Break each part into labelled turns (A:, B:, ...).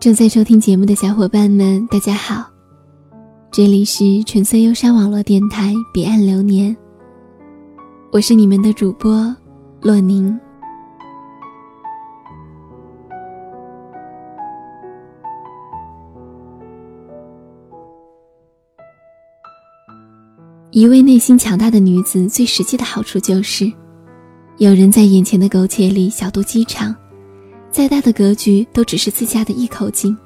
A: 正在收听节目的小伙伴们，大家好，这里是纯色忧伤网络电台《彼岸流年》，我是你们的主播洛宁。一位内心强大的女子，最实际的好处就是，有人在眼前的苟且里小肚鸡肠。再大的格局都只是自家的一口井，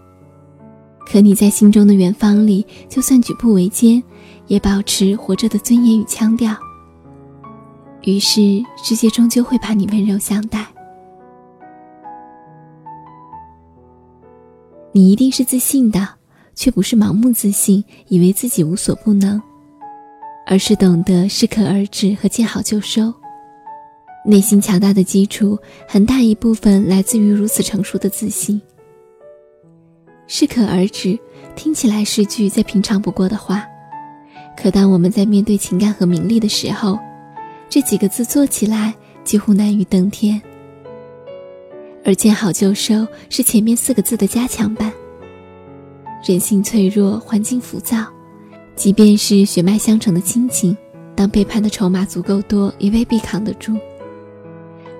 A: 可你在心中的远方里，就算举步维艰，也保持活着的尊严与腔调。于是，世界终究会把你温柔相待。你一定是自信的，却不是盲目自信，以为自己无所不能，而是懂得适可而止和见好就收。内心强大的基础，很大一部分来自于如此成熟的自信。适可而止，听起来是句再平常不过的话，可当我们在面对情感和名利的时候，这几个字做起来几乎难于登天。而见好就收是前面四个字的加强版。人性脆弱，环境浮躁，即便是血脉相承的亲情，当背叛的筹码足够多，也未必扛得住。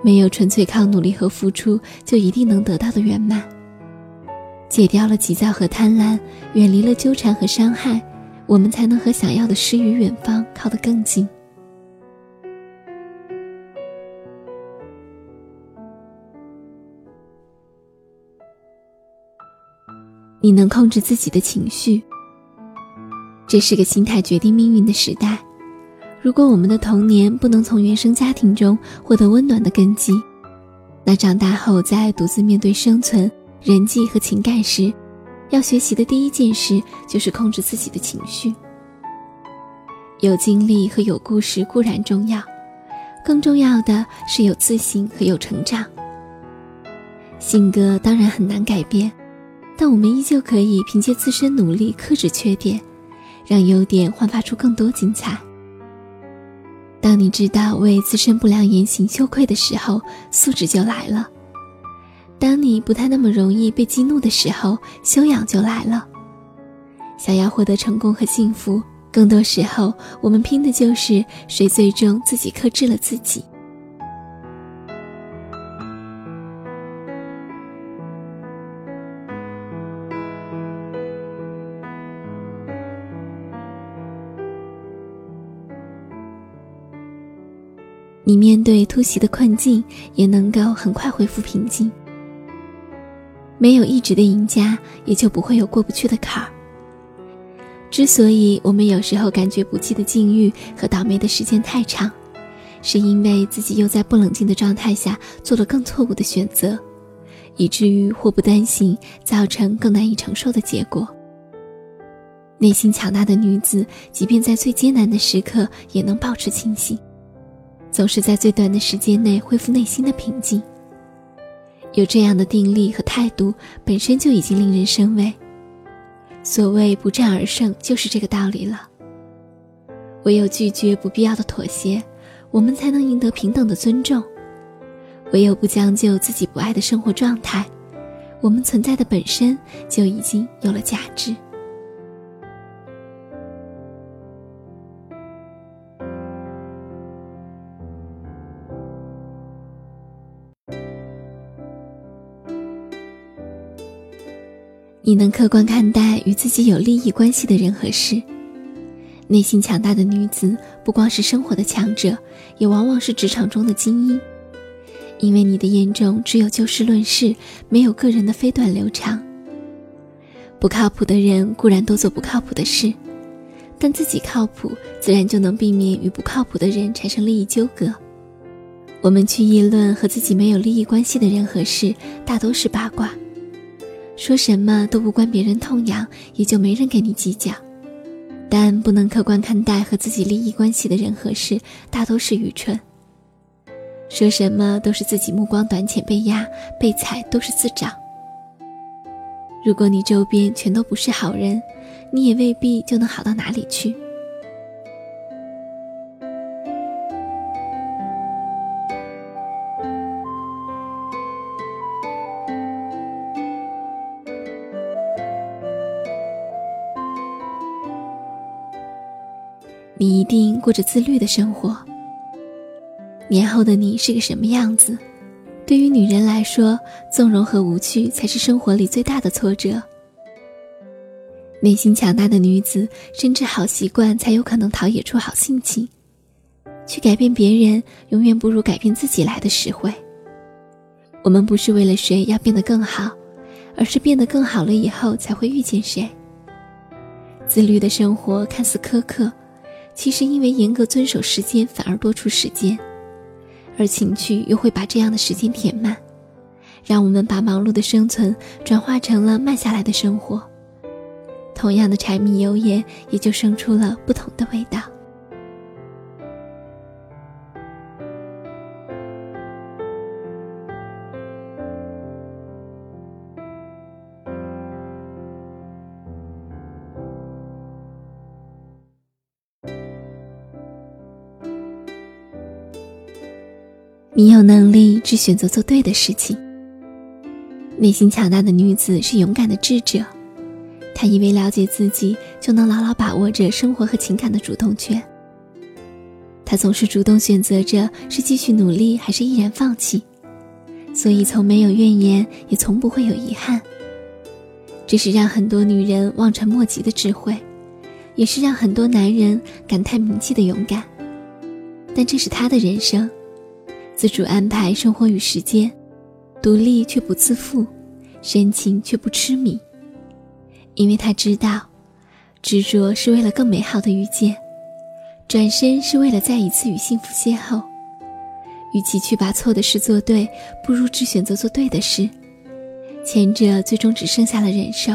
A: 没有纯粹靠努力和付出就一定能得到的圆满。戒掉了急躁和贪婪，远离了纠缠和伤害，我们才能和想要的诗与远方靠得更近。你能控制自己的情绪，这是个心态决定命运的时代。如果我们的童年不能从原生家庭中获得温暖的根基，那长大后在独自面对生存、人际和情感时，要学习的第一件事就是控制自己的情绪。有经历和有故事固然重要，更重要的是有自信和有成长。性格当然很难改变，但我们依旧可以凭借自身努力克制缺点，让优点焕发出更多精彩。当你知道为自身不良言行羞愧的时候，素质就来了；当你不太那么容易被激怒的时候，修养就来了。想要获得成功和幸福，更多时候我们拼的就是谁最终自己克制了自己。你面对突袭的困境，也能够很快恢复平静。没有意志的赢家，也就不会有过不去的坎儿。之所以我们有时候感觉不济的境遇和倒霉的时间太长，是因为自己又在不冷静的状态下做了更错误的选择，以至于祸不单行，造成更难以承受的结果。内心强大的女子，即便在最艰难的时刻，也能保持清醒。总是在最短的时间内恢复内心的平静。有这样的定力和态度，本身就已经令人生畏。所谓不战而胜，就是这个道理了。唯有拒绝不必要的妥协，我们才能赢得平等的尊重；唯有不将就自己不爱的生活状态，我们存在的本身就已经有了价值。你能客观看待与自己有利益关系的人和事。内心强大的女子，不光是生活的强者，也往往是职场中的精英。因为你的眼中只有就事论事，没有个人的飞短流长。不靠谱的人固然都做不靠谱的事，但自己靠谱，自然就能避免与不靠谱的人产生利益纠葛。我们去议论和自己没有利益关系的人和事，大都是八卦。说什么都不关别人痛痒，也就没人跟你计较。但不能客观看待和自己利益关系的人和事，大都是愚蠢。说什么都是自己目光短浅，被压被踩都是自找。如果你周边全都不是好人，你也未必就能好到哪里去。你一定过着自律的生活。年后的你是个什么样子？对于女人来说，纵容和无趣才是生活里最大的挫折。内心强大的女子，深知好习惯才有可能陶冶出好性情。去改变别人，永远不如改变自己来的实惠。我们不是为了谁要变得更好，而是变得更好了以后才会遇见谁。自律的生活看似苛刻，其实因为严格遵守时间，反而多出时间。而情趣又会把这样的时间填满，让我们把忙碌的生存转化成了慢下来的生活。同样的柴米油盐，也就生出了不同的味道。你有能力只选择做对的事情。内心强大的女子是勇敢的智者，她以为了解自己就能牢牢把握着生活和情感的主动权。她总是主动选择着是继续努力还是毅然放弃，所以从没有怨言，也从不会有遗憾。这是让很多女人望尘莫及的智慧，也是让很多男人感叹铭记的勇敢。但这是她的人生。自主安排生活与时间，独立却不自负，深情却不痴迷。因为他知道，执着是为了更美好的遇见，转身是为了再一次与幸福邂逅。与其去把错的事做对，不如只选择做对的事。前者最终只剩下了忍受，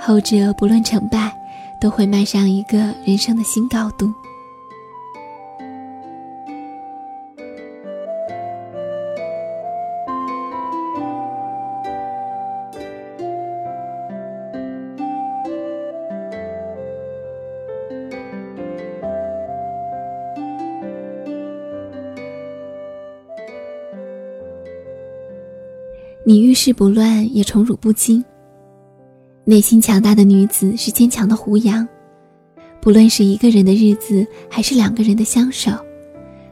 A: 后者不论成败，都会迈上一个人生的新高度。你遇事不乱，也宠辱不惊。内心强大的女子是坚强的胡杨，不论是一个人的日子，还是两个人的相守，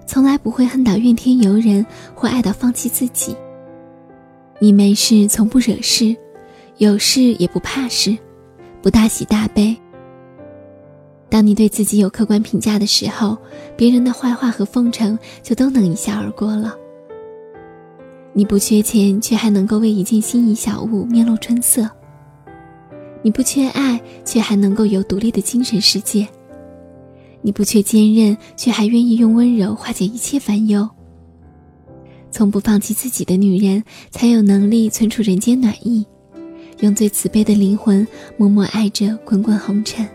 A: 从来不会恨到怨天尤人，或爱到放弃自己。你没事从不惹事，有事也不怕事，不大喜大悲。当你对自己有客观评价的时候，别人的坏话和奉承就都能一笑而过了。你不缺钱，却还能够为一件心仪小物面露春色；你不缺爱，却还能够有独立的精神世界；你不缺坚韧，却还愿意用温柔化解一切烦忧。从不放弃自己的女人，才有能力存储人间暖意，用最慈悲的灵魂默默爱着滚滚红尘。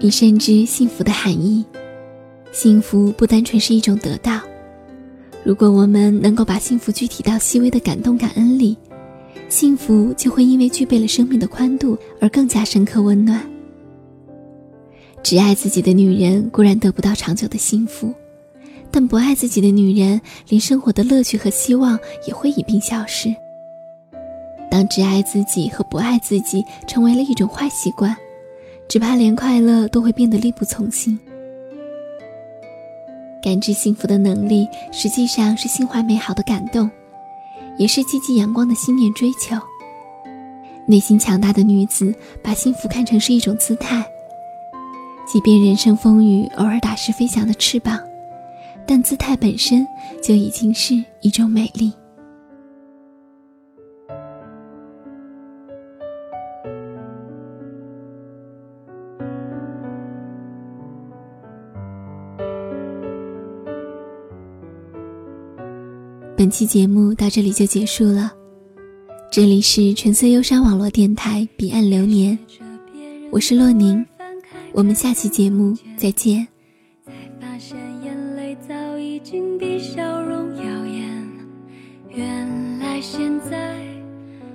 A: 你深知幸福的含义，幸福不单纯是一种得到。如果我们能够把幸福具体到细微的感动、感恩里，幸福就会因为具备了生命的宽度而更加深刻温暖。只爱自己的女人固然得不到长久的幸福，但不爱自己的女人，连生活的乐趣和希望也会一并消失。当只爱自己和不爱自己成为了一种坏习惯。只怕连快乐都会变得力不从心。感知幸福的能力，实际上是心怀美好的感动，也是积极阳光的信念追求。内心强大的女子，把幸福看成是一种姿态。即便人生风雨偶尔打湿飞翔的翅膀，但姿态本身就已经是一种美丽。本期节目到这里就结束了，这里是纯色忧伤网络电台彼岸流年，我是洛宁，我们下期节目再见。才发现眼泪早已经比笑容耀眼，原来现在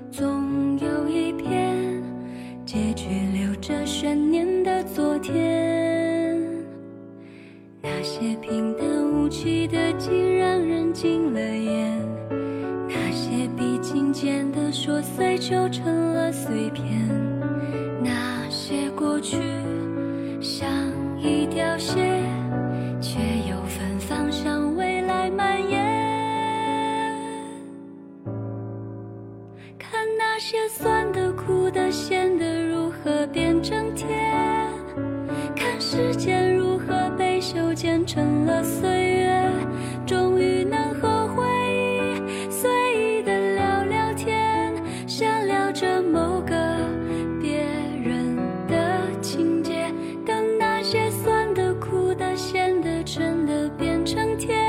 A: 总有一片结局留着悬念的昨天。
B: 那些平淡无奇的，竟让人惊了眼；那些必经间的琐碎，就成了碎片。那些过去像一条线，却又芬芳向未来蔓延。看那些酸的、苦的、咸的，如何变成甜；看时间如何被修剪成了岁月，上天。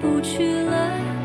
B: 不去了。